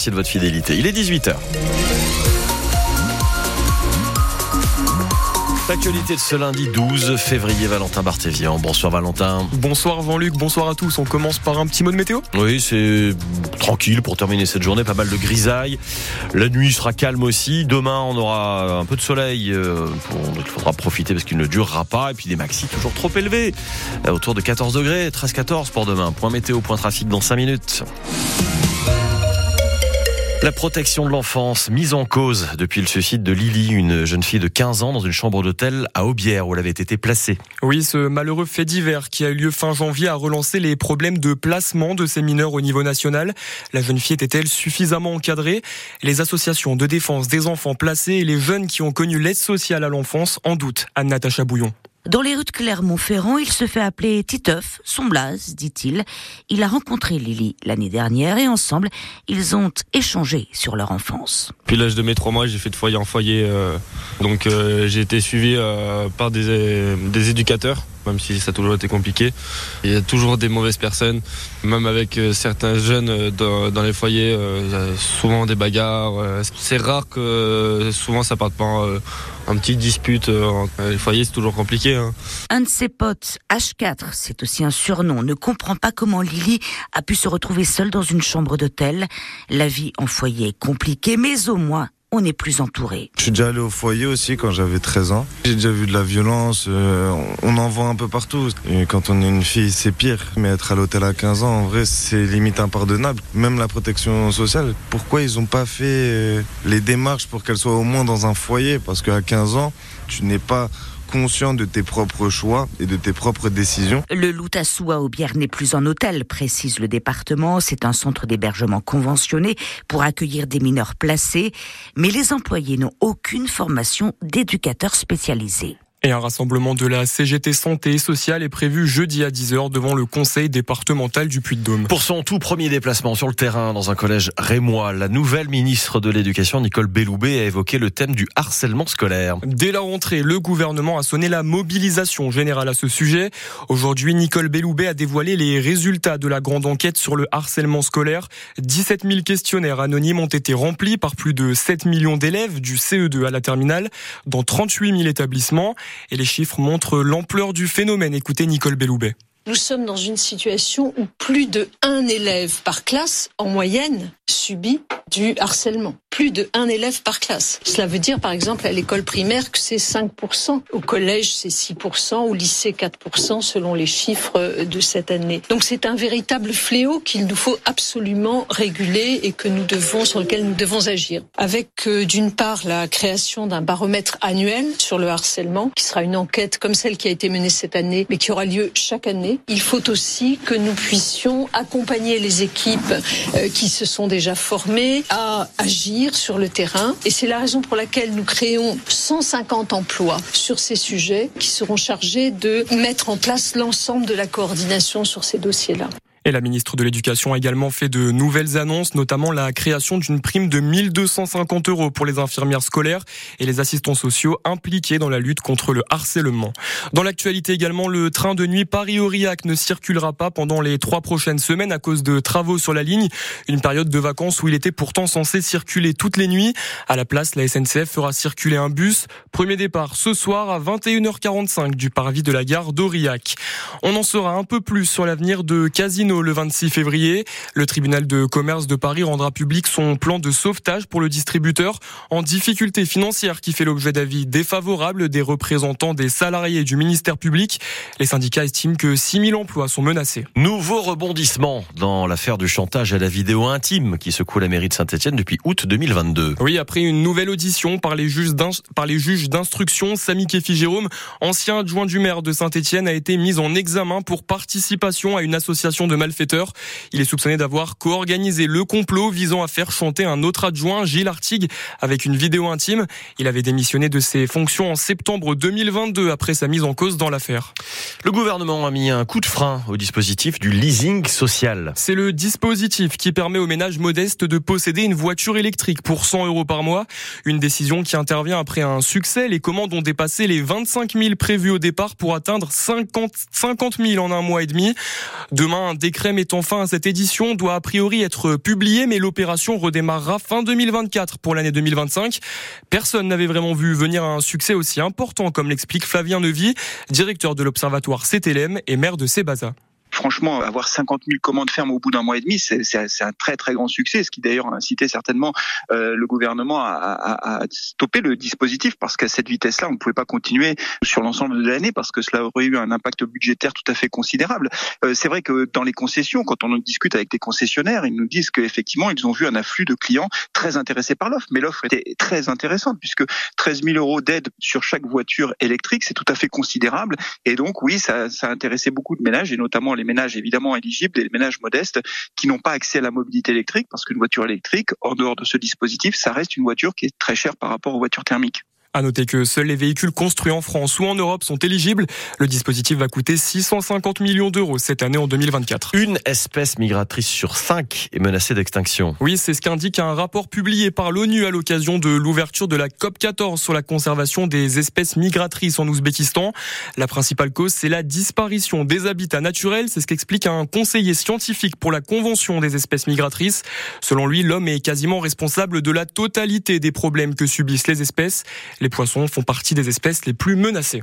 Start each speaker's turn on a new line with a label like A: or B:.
A: Merci de votre fidélité. Il est 18h. L'actualité de ce lundi 12 février, Valentin Barthévian. Bonsoir Valentin.
B: Bonsoir Jean-Luc, bonsoir à tous. On commence par un petit mot de météo?
A: Oui, c'est tranquille pour terminer cette journée. Pas mal de grisailles. La nuit sera calme aussi. Demain, on aura un peu de soleil. Euh, il faudra profiter parce qu'il ne durera pas. Et puis des maxis toujours trop élevés. Euh, autour de 14 degrés, 13-14 pour demain. Point météo, point trafic dans 5 minutes. La protection de l'enfance mise en cause depuis le suicide de Lily, une jeune fille de 15 ans dans une chambre d'hôtel à Aubière où elle avait été placée.
B: Oui, ce malheureux fait divers qui a eu lieu fin janvier a relancé les problèmes de placement de ces mineurs au niveau national. La jeune fille était-elle suffisamment encadrée? Les associations de défense des enfants placés et les jeunes qui ont connu l'aide sociale à l'enfance en doute. Anne-Natacha Bouillon.
C: Dans les rues de Clermont-Ferrand, il se fait appeler Titeuf, son blaze, dit-il. Il a rencontré Lily l'année dernière et ensemble, ils ont échangé sur leur enfance.
D: Puis l'âge de mes trois mois, j'ai fait de foyer en foyer. Euh, donc euh, j'ai été suivi euh, par des, des éducateurs même si ça a toujours été compliqué. Il y a toujours des mauvaises personnes, même avec certains jeunes dans, les foyers, a souvent des bagarres. C'est rare que souvent ça parte pas un petit dispute. Les foyers, c'est toujours compliqué. Hein.
C: Un de ses potes, H4, c'est aussi un surnom, ne comprend pas comment Lily a pu se retrouver seule dans une chambre d'hôtel. La vie en foyer est compliquée, mais au moins on est plus entouré.
E: Je suis déjà allé au foyer aussi quand j'avais 13 ans. J'ai déjà vu de la violence, euh, on en voit un peu partout. Et quand on est une fille, c'est pire. Mais être à l'hôtel à 15 ans, en vrai, c'est limite impardonnable. Même la protection sociale, pourquoi ils n'ont pas fait euh, les démarches pour qu'elle soit au moins dans un foyer? Parce qu'à 15 ans, tu n'es pas conscient de tes propres choix et de tes propres décisions.
C: Le Loutassou à Aubière n'est plus en hôtel, précise le département. C'est un centre d'hébergement conventionné pour accueillir des mineurs placés, mais les employés n'ont aucune formation d'éducateur spécialisé.
B: Et un rassemblement de la CGT Santé et Sociale est prévu jeudi à 10h devant le conseil départemental du Puy-de-Dôme.
A: Pour son tout premier déplacement sur le terrain dans un collège rémois, la nouvelle ministre de l'Éducation, Nicole Belloubet, a évoqué le thème du harcèlement scolaire.
B: Dès la rentrée, le gouvernement a sonné la mobilisation générale à ce sujet. Aujourd'hui, Nicole Belloubet a dévoilé les résultats de la grande enquête sur le harcèlement scolaire. 17 000 questionnaires anonymes ont été remplis par plus de 7 millions d'élèves du CE2 à la terminale dans 38 000 établissements. Et les chiffres montrent l'ampleur du phénomène. Écoutez Nicole Belloubet.
F: Nous sommes dans une situation où plus de un élève par classe, en moyenne, subit du harcèlement. Plus de un élève par classe. Cela veut dire, par exemple, à l'école primaire que c'est 5%. Au collège, c'est 6%. Au lycée, 4% selon les chiffres de cette année. Donc c'est un véritable fléau qu'il nous faut absolument réguler et que nous devons, sur lequel nous devons agir. Avec, euh, d'une part, la création d'un baromètre annuel sur le harcèlement, qui sera une enquête comme celle qui a été menée cette année, mais qui aura lieu chaque année. Il faut aussi que nous puissions accompagner les équipes euh, qui se sont déjà formées à agir sur le terrain. Et c'est la raison pour laquelle nous créons 150 emplois sur ces sujets qui seront chargés de mettre en place l'ensemble de la coordination sur ces dossiers-là.
B: Et la ministre de l'Éducation a également fait de nouvelles annonces, notamment la création d'une prime de 1250 euros pour les infirmières scolaires et les assistants sociaux impliqués dans la lutte contre le harcèlement. Dans l'actualité également, le train de nuit Paris-Aurillac ne circulera pas pendant les trois prochaines semaines à cause de travaux sur la ligne. Une période de vacances où il était pourtant censé circuler toutes les nuits. À la place, la SNCF fera circuler un bus. Premier départ ce soir à 21h45 du parvis de la gare d'Aurillac. On en saura un peu plus sur l'avenir de Casino le 26 février. Le tribunal de commerce de Paris rendra public son plan de sauvetage pour le distributeur en difficulté financière qui fait l'objet d'avis défavorables des représentants des salariés du ministère public. Les syndicats estiment que 6000 emplois sont menacés.
A: Nouveau rebondissement dans l'affaire du chantage à la vidéo intime qui secoue la mairie de Saint-Etienne depuis août 2022.
B: Oui, après une nouvelle audition par les juges d'instruction, Samy Kefi Jérôme, ancien adjoint du maire de Saint-Etienne, a été mis en examen pour participation à une association de malfaiteur. Il est soupçonné d'avoir co-organisé le complot visant à faire chanter un autre adjoint, Gilles Artigue, avec une vidéo intime. Il avait démissionné de ses fonctions en septembre 2022 après sa mise en cause dans l'affaire.
A: Le gouvernement a mis un coup de frein au dispositif du leasing social.
B: C'est le dispositif qui permet aux ménages modestes de posséder une voiture électrique pour 100 euros par mois. Une décision qui intervient après un succès. Les commandes ont dépassé les 25 000 prévus au départ pour atteindre 50, 50 000 en un mois et demi. Demain, un décret décret mettant fin à cette édition doit a priori être publié, mais l'opération redémarrera fin 2024 pour l'année 2025. Personne n'avait vraiment vu venir un succès aussi important, comme l'explique Flavien Nevy, directeur de l'Observatoire CTLM et maire de Sébaza.
G: Franchement, avoir 50 000 commandes fermes au bout d'un mois et demi, c'est un très très grand succès, ce qui d'ailleurs a incité certainement euh, le gouvernement à, à, à, stopper le dispositif parce qu'à cette vitesse-là, on ne pouvait pas continuer sur l'ensemble de l'année parce que cela aurait eu un impact budgétaire tout à fait considérable. Euh, c'est vrai que dans les concessions, quand on discute avec des concessionnaires, ils nous disent qu'effectivement, ils ont vu un afflux de clients très intéressés par l'offre, mais l'offre était très intéressante puisque 13 000 euros d'aide sur chaque voiture électrique, c'est tout à fait considérable. Et donc oui, ça, ça a intéressé beaucoup de ménages et notamment les ménages évidemment éligibles et ménages modestes qui n'ont pas accès à la mobilité électrique parce qu'une voiture électrique, en dehors de ce dispositif, ça reste une voiture qui est très chère par rapport aux voitures thermiques.
B: À noter que seuls les véhicules construits en France ou en Europe sont éligibles. Le dispositif va coûter 650 millions d'euros cette année en 2024.
A: Une espèce migratrice sur cinq est menacée d'extinction.
B: Oui, c'est ce qu'indique un rapport publié par l'ONU à l'occasion de l'ouverture de la COP 14 sur la conservation des espèces migratrices en Ouzbékistan. La principale cause, c'est la disparition des habitats naturels. C'est ce qu'explique un conseiller scientifique pour la Convention des espèces migratrices. Selon lui, l'homme est quasiment responsable de la totalité des problèmes que subissent les espèces. Les poissons font partie des espèces les plus menacées.